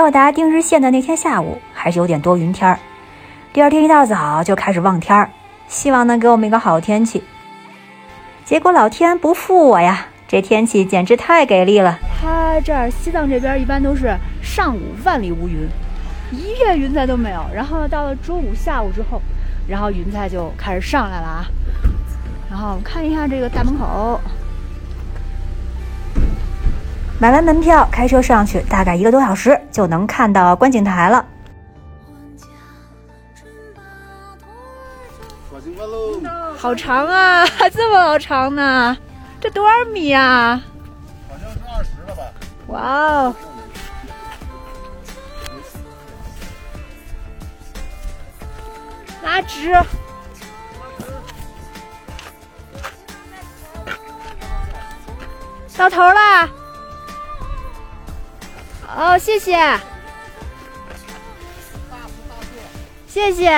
到达定日县的那天下午，还是有点多云天儿。第二天一大早就开始望天儿，希望能给我们一个好天气。结果老天不负我呀，这天气简直太给力了。它这儿西藏这边一般都是上午万里无云，一片云彩都没有。然后到了中午、下午之后，然后云彩就开始上来了啊。然后我们看一下这个大门口，买完门票，开车上去，大概一个多小时就能看到观景台了。好长啊，这么老长呢？这多少米啊？好像是二十了吧？哇哦！拉直。到头啦！哦，谢谢，谢谢。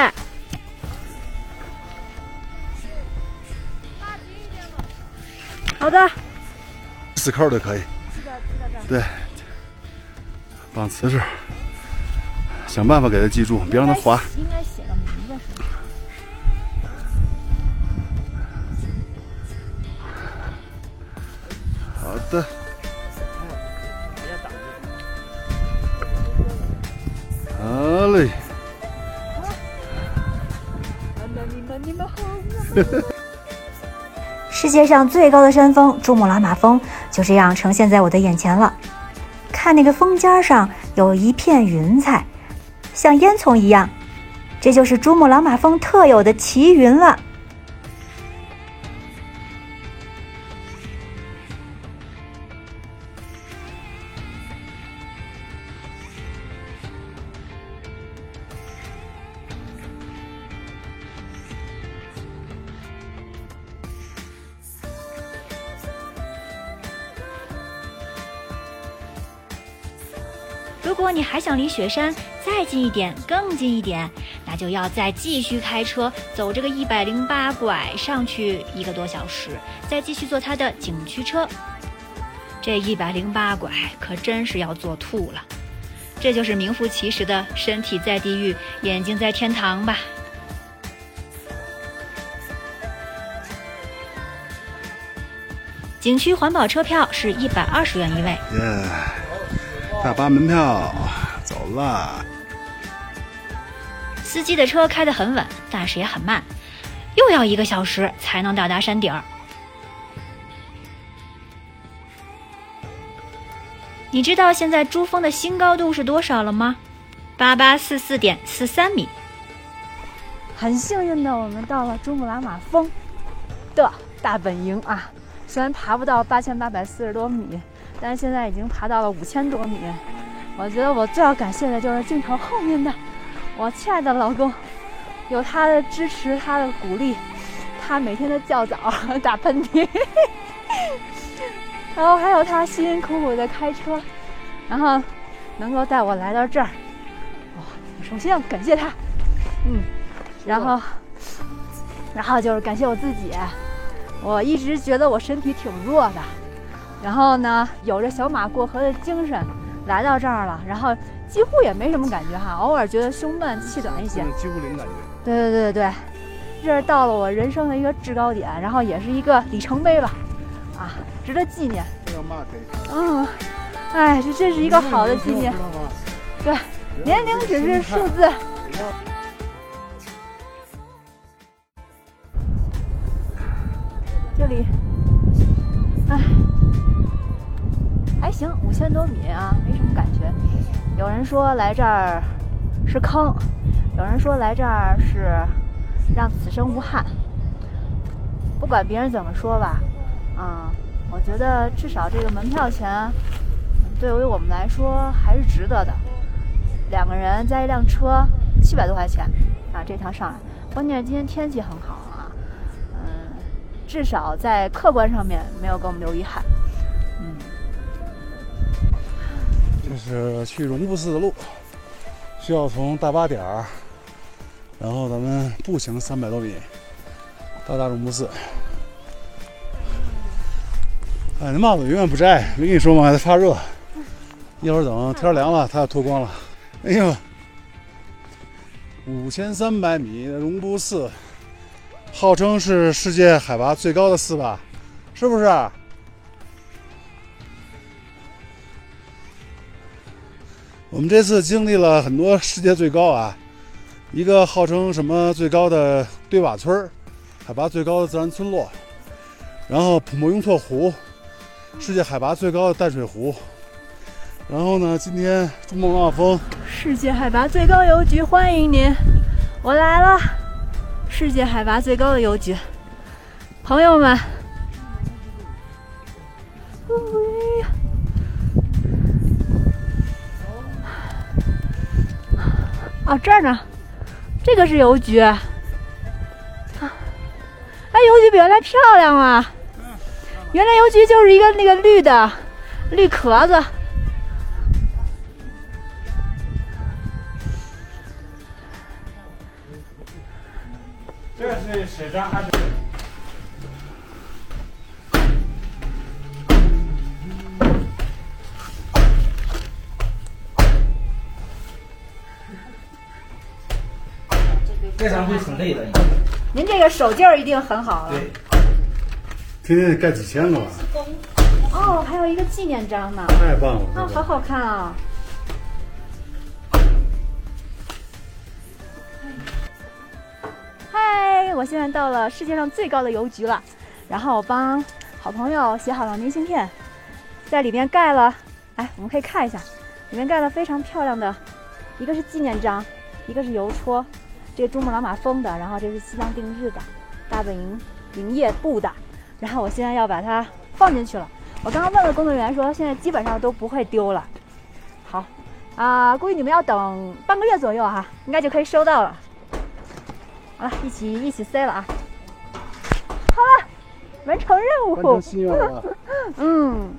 好的，死扣的可以。对，绑瓷实，想办法给他记住，别让他滑。应该写个名字是吧？好的。世界上最高的山峰珠穆朗玛峰就这样呈现在我的眼前了。看那个峰尖上有一片云彩，像烟囱一样，这就是珠穆朗玛峰特有的奇云了。如果你还想离雪山再近一点、更近一点，那就要再继续开车走这个一百零八拐上去一个多小时，再继续坐它的景区车。这一百零八拐可真是要坐吐了。这就是名副其实的身体在地狱，眼睛在天堂吧。景区环保车票是一百二十元一位。大巴门票，走了。司机的车开得很稳，但是也很慢，又要一个小时才能到达山顶儿。你知道现在珠峰的新高度是多少了吗？八八四四点四三米。很幸运的，我们到了珠穆朗玛峰的大本营啊。虽然爬不到八千八百四十多米，但是现在已经爬到了五千多米。我觉得我最要感谢的就是镜头后面的我亲爱的老公，有他的支持，他的鼓励，他每天的叫早、打喷嚏，然后还有他辛辛苦苦的开车，然后能够带我来到这儿。哇，首先要感谢他，嗯，然后，然后就是感谢我自己。我一直觉得我身体挺弱的，然后呢，有着小马过河的精神，来到这儿了，然后几乎也没什么感觉哈，偶尔觉得胸闷气短一些，几乎零感觉。对对对对对，这是到了我人生的一个制高点，然后也是一个里程碑吧，啊，值得纪念。这个嘛可以。嗯，哎，这这是一个好的纪念。对，年龄只是数字。这里，哎，还行，五千多米啊，没什么感觉。有人说来这儿是坑，有人说来这儿是让此生无憾。不管别人怎么说吧，嗯，我觉得至少这个门票钱对于我们来说还是值得的。两个人加一辆车，七百多块钱啊，这趟上来。关键今天天气很好啊，嗯。至少在客观上面没有给我们留遗憾。这是去绒布寺的路，需要从大巴点儿，然后咱们步行三百多米到大绒布寺。哎，那帽子永远不摘，没跟你说吗？还在发热。一会儿等天凉了，它要脱光了。哎呦，五千三百米的绒布寺，号称是世界海拔最高的寺吧？是不是？我们这次经历了很多世界最高啊，一个号称什么最高的堆瓦村，海拔最高的自然村落，然后普莫雍措湖，世界海拔最高的淡水湖，然后呢，今天珠穆朗玛峰，世界海拔最高邮局欢迎您，我来了，世界海拔最高的邮局，朋友们。哦，这儿呢，这个是邮局。啊，哎，邮局比原来漂亮啊！原来邮局就是一个那个绿的绿壳子。这是市长还是？盖章会很累的。您这个手劲儿一定很好了。对，天天得盖几千个吧？哦，还有一个纪念章呢。太棒了！啊，好好看啊！嗨，我现在到了世界上最高的邮局了，然后我帮好朋友写好了明信片，在里面盖了，哎，我们可以看一下，里面盖了非常漂亮的，一个是纪念章，一个是邮戳，这个珠穆朗玛峰的，然后这是西藏定制的，大本营营业部的，然后我现在要把它放进去了。我刚刚问了工作人员，说现在基本上都不会丢了。好，啊、估计你们要等半个月左右哈，应该就可以收到了。好了，一起一起塞了啊！好了，完成任务完成。心愿了。嗯，